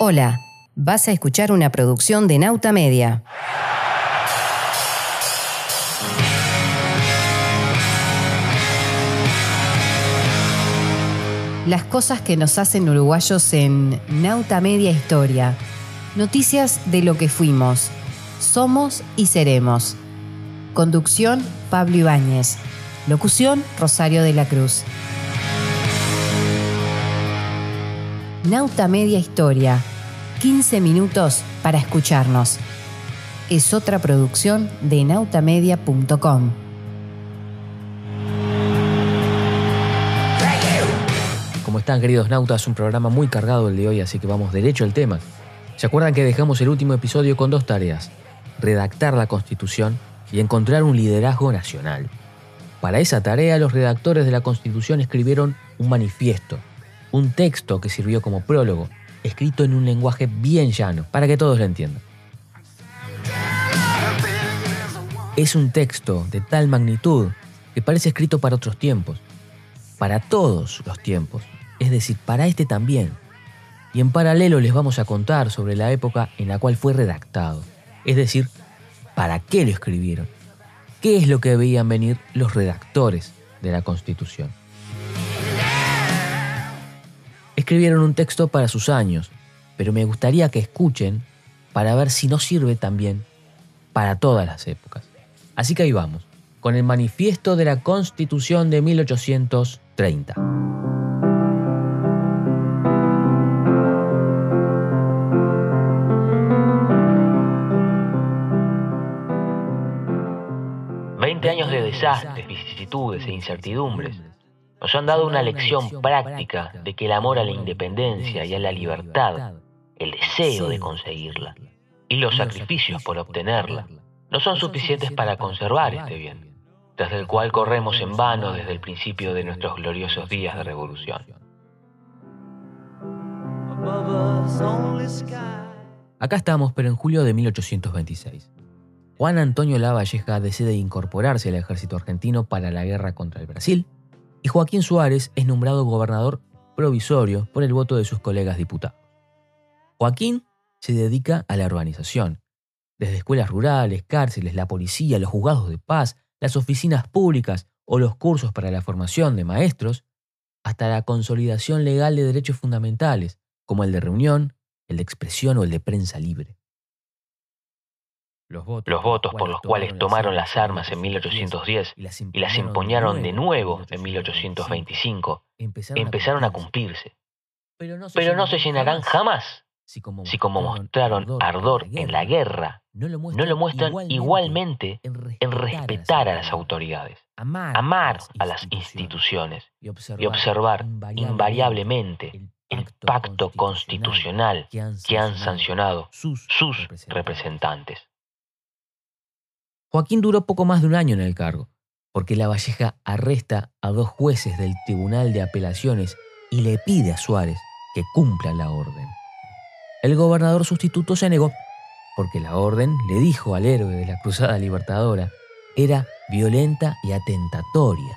Hola, vas a escuchar una producción de Nauta Media. Las cosas que nos hacen uruguayos en Nauta Media Historia. Noticias de lo que fuimos, somos y seremos. Conducción Pablo Ibáñez. Locución Rosario de la Cruz. Nauta Media Historia. 15 minutos para escucharnos. Es otra producción de nautamedia.com. ¿Cómo están queridos nautas? Un programa muy cargado el de hoy, así que vamos derecho al tema. ¿Se acuerdan que dejamos el último episodio con dos tareas? Redactar la Constitución y encontrar un liderazgo nacional. Para esa tarea los redactores de la Constitución escribieron un manifiesto un texto que sirvió como prólogo, escrito en un lenguaje bien llano, para que todos lo entiendan. Es un texto de tal magnitud que parece escrito para otros tiempos, para todos los tiempos, es decir, para este también. Y en paralelo les vamos a contar sobre la época en la cual fue redactado, es decir, para qué lo escribieron, qué es lo que veían venir los redactores de la Constitución escribieron un texto para sus años, pero me gustaría que escuchen para ver si no sirve también para todas las épocas. Así que ahí vamos, con el manifiesto de la Constitución de 1830. Veinte años de desastres, vicisitudes e incertidumbres nos han dado una lección práctica de que el amor a la independencia y a la libertad, el deseo de conseguirla y los sacrificios por obtenerla, no son suficientes para conservar este bien, tras el cual corremos en vano desde el principio de nuestros gloriosos días de revolución. Acá estamos, pero en julio de 1826. Juan Antonio Lavalleja decide incorporarse al ejército argentino para la guerra contra el Brasil y Joaquín Suárez es nombrado gobernador provisorio por el voto de sus colegas diputados. Joaquín se dedica a la urbanización, desde escuelas rurales, cárceles, la policía, los juzgados de paz, las oficinas públicas o los cursos para la formación de maestros, hasta la consolidación legal de derechos fundamentales, como el de reunión, el de expresión o el de prensa libre. Los votos, por los cuales tomaron las armas en 1810 y las empuñaron de nuevo en 1825 empezaron a cumplirse. Pero no se llenarán jamás si como mostraron ardor en la guerra, no lo muestran igualmente en respetar a las autoridades, amar a las instituciones y observar invariablemente el pacto constitucional que han sancionado sus representantes. Joaquín duró poco más de un año en el cargo, porque La Valleja arresta a dos jueces del Tribunal de Apelaciones y le pide a Suárez que cumpla la orden. El gobernador sustituto se negó, porque la orden, le dijo al héroe de la Cruzada Libertadora, era violenta y atentatoria,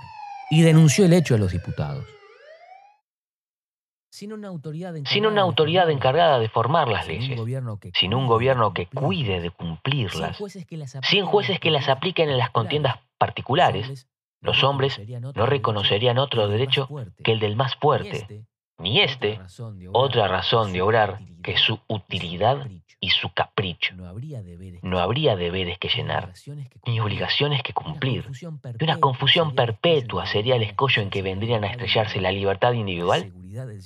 y denunció el hecho a los diputados. Sin una, autoridad encargada de formar las leyes, sin un gobierno que cuide de cumplirlas, sin jueces que las apliquen en las contiendas particulares, los hombres no reconocerían otro derecho que el del más fuerte, ni este otra razón de obrar que su utilidad y su capricho. No habría deberes que llenar, ni obligaciones que cumplir. Y una confusión perpetua sería el escollo en que vendrían a estrellarse la libertad individual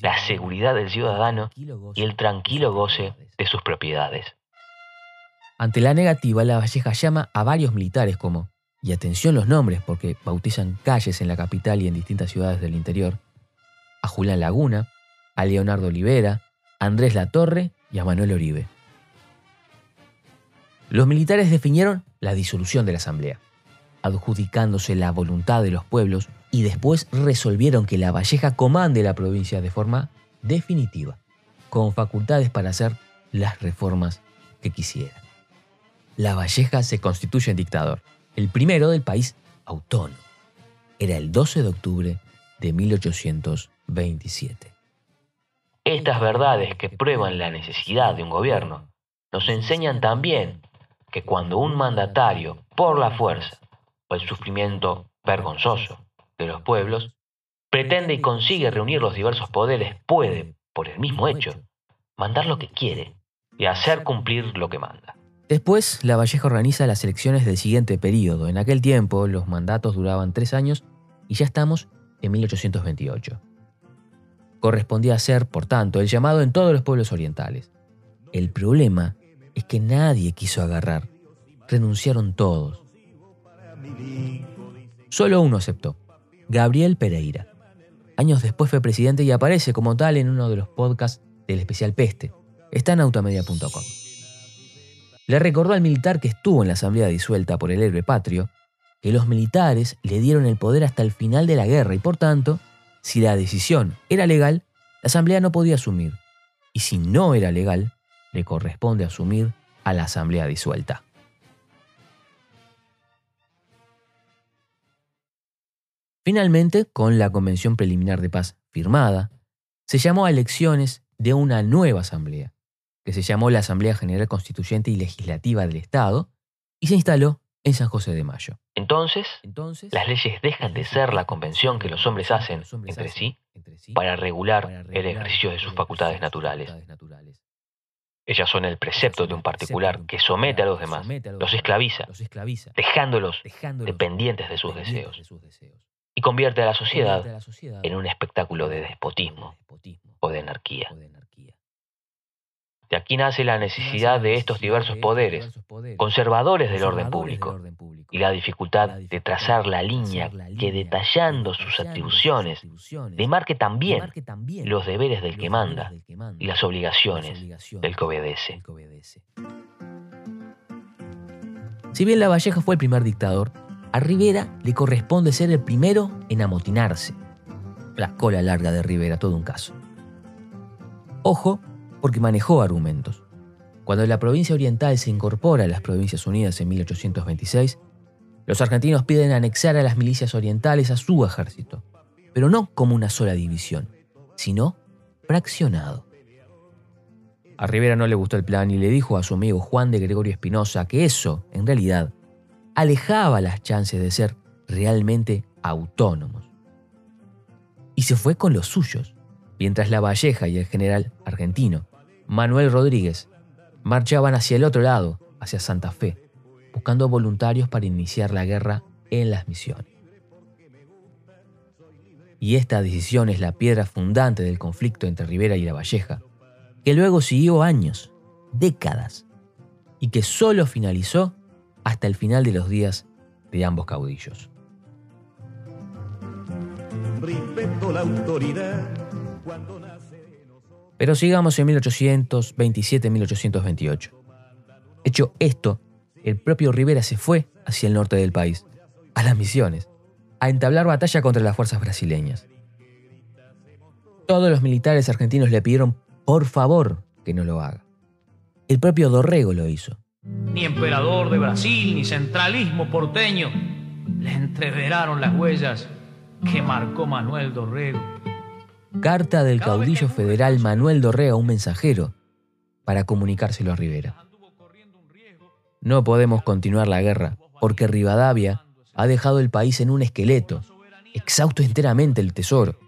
la seguridad del ciudadano y el tranquilo goce de sus propiedades. Ante la negativa, la Valleja llama a varios militares como, y atención los nombres porque bautizan calles en la capital y en distintas ciudades del interior, a Julián Laguna, a Leonardo Olivera, a Andrés Latorre y a Manuel Oribe. Los militares definieron la disolución de la Asamblea, adjudicándose la voluntad de los pueblos y después resolvieron que la Valleja comande la provincia de forma definitiva, con facultades para hacer las reformas que quisiera. La Valleja se constituye en dictador, el primero del país autónomo. Era el 12 de octubre de 1827. Estas verdades que prueban la necesidad de un gobierno nos enseñan también que cuando un mandatario, por la fuerza o el sufrimiento vergonzoso de los pueblos, pretende y consigue reunir los diversos poderes, puede, por el mismo hecho, mandar lo que quiere y hacer cumplir lo que manda. Después, La Valleja organiza las elecciones del siguiente periodo. En aquel tiempo, los mandatos duraban tres años y ya estamos en 1828. Correspondía ser, por tanto, el llamado en todos los pueblos orientales. El problema es que nadie quiso agarrar. Renunciaron todos. Solo uno aceptó, Gabriel Pereira. Años después fue presidente y aparece como tal en uno de los podcasts del especial Peste. Está en automedia.com. Le recordó al militar que estuvo en la asamblea disuelta por el héroe patrio que los militares le dieron el poder hasta el final de la guerra y por tanto, si la decisión era legal, la asamblea no podía asumir. Y si no era legal, le corresponde asumir a la asamblea disuelta. Finalmente, con la Convención Preliminar de Paz firmada, se llamó a elecciones de una nueva asamblea, que se llamó la Asamblea General Constituyente y Legislativa del Estado, y se instaló en San José de Mayo. Entonces, las leyes dejan de ser la convención que los hombres hacen entre sí para regular el ejercicio de sus facultades naturales. Ellas son el precepto de un particular que somete a los demás, los esclaviza, dejándolos dependientes de sus deseos, y convierte a la sociedad en un espectáculo de despotismo o de anarquía. De aquí nace la necesidad de estos diversos poderes, conservadores del orden público, y la dificultad de trazar la línea que detallando sus atribuciones demarque también los deberes del que manda y las obligaciones del que obedece. Si bien La Valleja fue el primer dictador, a Rivera le corresponde ser el primero en amotinarse. La cola larga de Rivera, todo un caso. Ojo, porque manejó argumentos. Cuando la provincia oriental se incorpora a las Provincias Unidas en 1826, los argentinos piden anexar a las milicias orientales a su ejército, pero no como una sola división, sino fraccionado. A Rivera no le gustó el plan y le dijo a su amigo Juan de Gregorio Espinosa que eso, en realidad, alejaba las chances de ser realmente autónomos. Y se fue con los suyos, mientras la Valleja y el general argentino Manuel Rodríguez marchaban hacia el otro lado, hacia Santa Fe, buscando voluntarios para iniciar la guerra en las misiones. Y esta decisión es la piedra fundante del conflicto entre Rivera y La Valleja, que luego siguió años, décadas, y que solo finalizó hasta el final de los días de ambos caudillos. pero sigamos en 1827-1828. Hecho esto, el propio Rivera se fue hacia el norte del país, a las misiones, a entablar batalla contra las fuerzas brasileñas. Todos los militares argentinos le pidieron por favor que no lo haga. El propio Dorrego lo hizo. Ni emperador de Brasil, ni centralismo porteño le entreveraron las huellas que marcó Manuel Dorrego Carta del caudillo federal Manuel Dorrea a un mensajero para comunicárselo a Rivera. No podemos continuar la guerra porque Rivadavia ha dejado el país en un esqueleto, exhausto enteramente el tesoro.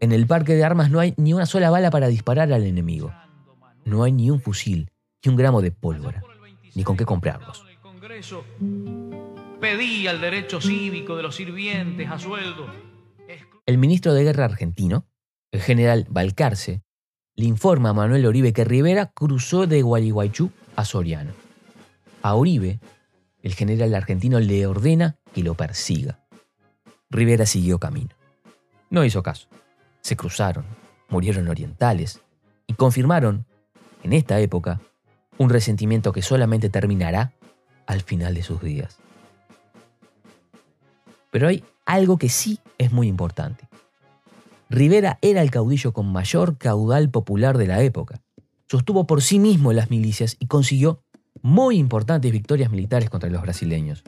En el parque de armas no hay ni una sola bala para disparar al enemigo. No hay ni un fusil, ni un gramo de pólvora, ni con qué comprarlos. Pedía el derecho cívico de los sirvientes a sueldo. El ministro de Guerra argentino, el general Balcarce le informa a Manuel Oribe que Rivera cruzó de Gualeguaychú a Soriano. A Oribe, el general argentino le ordena que lo persiga. Rivera siguió camino. No hizo caso. Se cruzaron, murieron orientales y confirmaron, en esta época, un resentimiento que solamente terminará al final de sus días. Pero hay algo que sí es muy importante. Rivera era el caudillo con mayor caudal popular de la época. Sostuvo por sí mismo las milicias y consiguió muy importantes victorias militares contra los brasileños.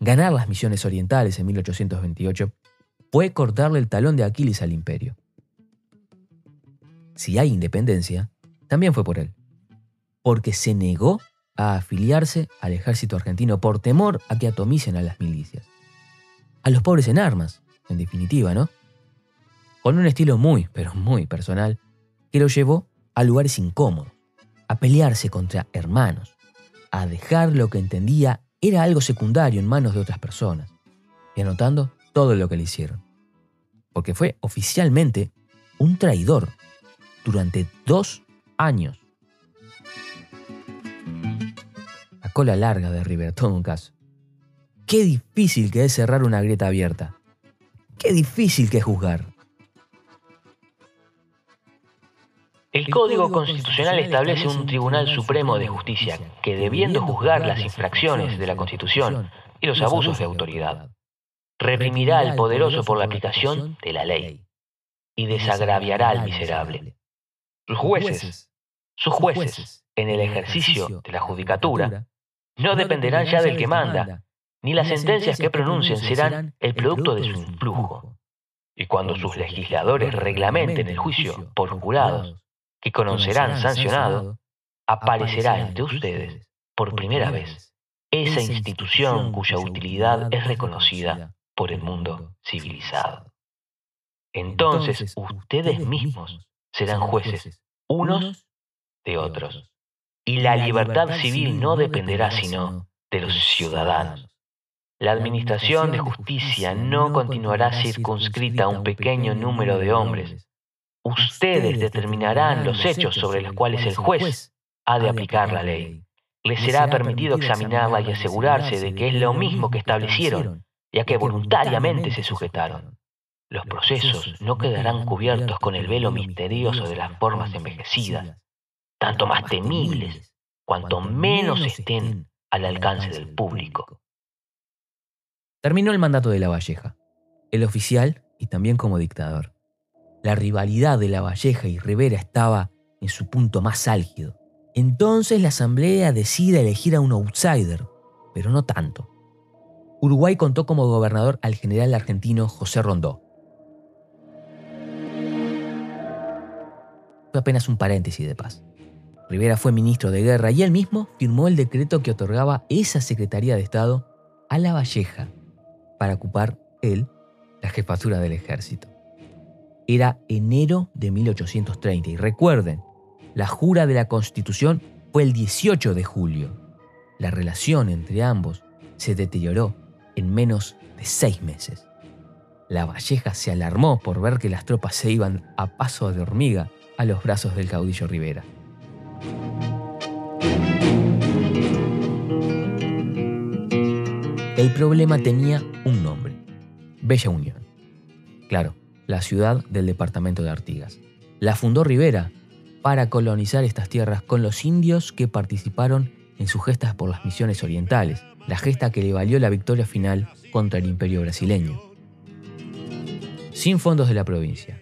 Ganar las misiones orientales en 1828 fue cortarle el talón de Aquiles al imperio. si hay independencia, también fue por él. Porque se negó a afiliarse al ejército argentino por temor a que atomicen a las milicias. A los pobres en armas, en definitiva, ¿no? Con un estilo muy, pero muy personal, que lo llevó a lugares incómodos, a pelearse contra hermanos, a dejar lo que entendía era algo secundario en manos de otras personas, y anotando todo lo que le hicieron. Porque fue oficialmente un traidor durante dos años. La cola larga de River, todo un caso. Qué difícil que es cerrar una grieta abierta. Qué difícil que es juzgar. El Código Constitucional establece un Tribunal Supremo de Justicia que, debiendo juzgar las infracciones de la Constitución y los abusos de autoridad, reprimirá al poderoso por la aplicación de la ley y desagraviará al miserable. Sus jueces, sus jueces, en el ejercicio de la judicatura, no dependerán ya del que manda, ni las sentencias que pronuncien serán el producto de su influjo. Y cuando sus legisladores reglamenten el juicio por jurados que conocerán sancionado, aparecerá entre ustedes, por primera vez, esa institución cuya utilidad es reconocida por el mundo civilizado. Entonces ustedes mismos serán jueces unos de otros. Y la libertad civil no dependerá sino de los ciudadanos. La administración de justicia no continuará circunscrita a un pequeño número de hombres. Ustedes determinarán los hechos sobre los cuales el juez ha de aplicar la ley. Les será permitido examinarla y asegurarse de que es lo mismo que establecieron, ya que voluntariamente se sujetaron. Los procesos no quedarán cubiertos con el velo misterioso de las formas envejecidas, tanto más temibles cuanto menos estén al alcance del público. Terminó el mandato de La Valleja, el oficial y también como dictador. La rivalidad de La Valleja y Rivera estaba en su punto más álgido. Entonces la Asamblea decide elegir a un outsider, pero no tanto. Uruguay contó como gobernador al general argentino José Rondó, Fue apenas un paréntesis de paz. Rivera fue ministro de guerra y él mismo firmó el decreto que otorgaba esa Secretaría de Estado a La Valleja para ocupar él la jefatura del ejército. Era enero de 1830 y recuerden, la jura de la Constitución fue el 18 de julio. La relación entre ambos se deterioró en menos de seis meses. La Valleja se alarmó por ver que las tropas se iban a paso de hormiga a los brazos del caudillo Rivera. El problema tenía un nombre, Bella Unión. Claro, la ciudad del departamento de Artigas. La fundó Rivera para colonizar estas tierras con los indios que participaron en sus gestas por las misiones orientales, la gesta que le valió la victoria final contra el imperio brasileño. Sin fondos de la provincia,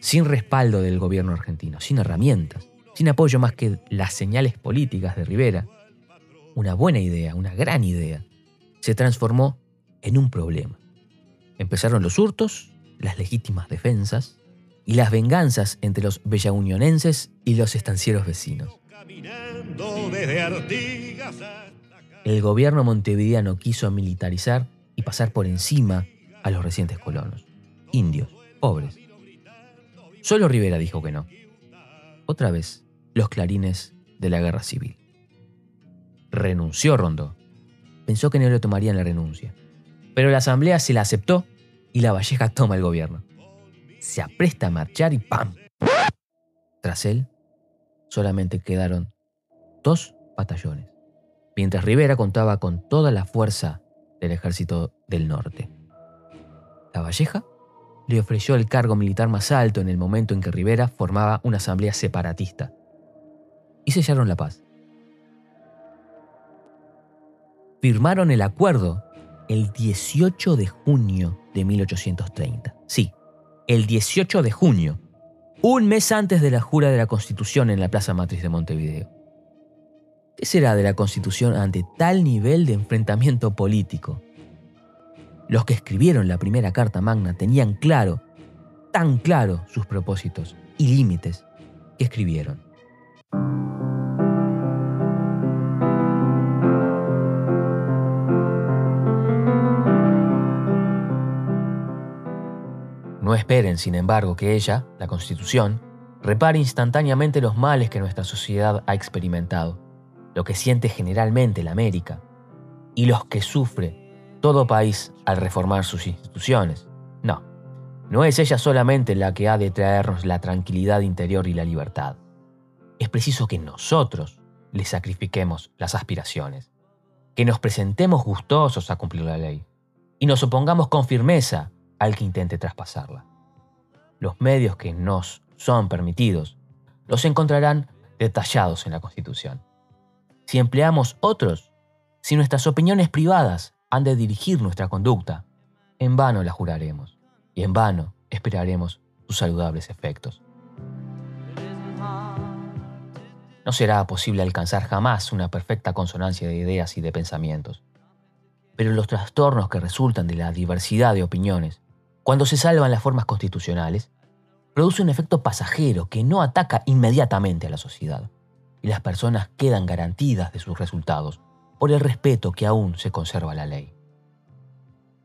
sin respaldo del gobierno argentino, sin herramientas, sin apoyo más que las señales políticas de Rivera, una buena idea, una gran idea, se transformó en un problema. Empezaron los hurtos, las legítimas defensas y las venganzas entre los bellaunionenses y los estancieros vecinos. El gobierno montevideano quiso militarizar y pasar por encima a los recientes colonos, indios, pobres, Solo Rivera dijo que no. Otra vez, los clarines de la guerra civil. Renunció Rondó. Pensó que no le tomarían la renuncia. Pero la asamblea se la aceptó y la Valleja toma el gobierno. Se apresta a marchar y ¡pam! Tras él, solamente quedaron dos batallones, mientras Rivera contaba con toda la fuerza del ejército del norte. La Valleja le ofreció el cargo militar más alto en el momento en que Rivera formaba una asamblea separatista. Y sellaron la paz. Firmaron el acuerdo el 18 de junio de 1830. Sí, el 18 de junio, un mes antes de la jura de la Constitución en la Plaza Matriz de Montevideo. ¿Qué será de la Constitución ante tal nivel de enfrentamiento político? Los que escribieron la primera Carta Magna tenían claro, tan claro, sus propósitos y límites, y escribieron. No esperen, sin embargo, que ella, la Constitución, repare instantáneamente los males que nuestra sociedad ha experimentado, lo que siente generalmente la América, y los que sufre todo país al reformar sus instituciones. No, no es ella solamente la que ha de traernos la tranquilidad interior y la libertad. Es preciso que nosotros le sacrifiquemos las aspiraciones, que nos presentemos gustosos a cumplir la ley y nos opongamos con firmeza al que intente traspasarla. Los medios que nos son permitidos los encontrarán detallados en la Constitución. Si empleamos otros, si nuestras opiniones privadas han de dirigir nuestra conducta, en vano la juraremos y en vano esperaremos sus saludables efectos. No será posible alcanzar jamás una perfecta consonancia de ideas y de pensamientos, pero los trastornos que resultan de la diversidad de opiniones cuando se salvan las formas constitucionales, produce un efecto pasajero que no ataca inmediatamente a la sociedad, y las personas quedan garantidas de sus resultados por el respeto que aún se conserva la ley.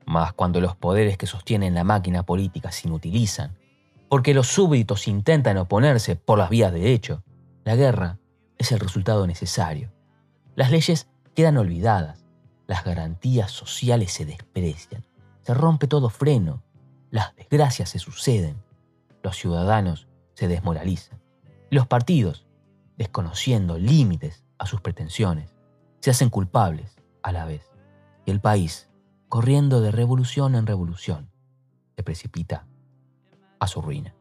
Mas cuando los poderes que sostienen la máquina política se inutilizan, porque los súbditos intentan oponerse por las vías de hecho, la guerra es el resultado necesario. Las leyes quedan olvidadas, las garantías sociales se desprecian, se rompe todo freno las desgracias se suceden, los ciudadanos se desmoralizan, los partidos, desconociendo límites a sus pretensiones, se hacen culpables a la vez, y el país, corriendo de revolución en revolución, se precipita a su ruina.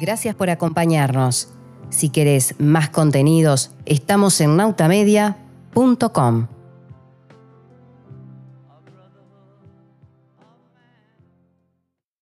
Gracias por acompañarnos. Si querés más contenidos, estamos en nautamedia.com.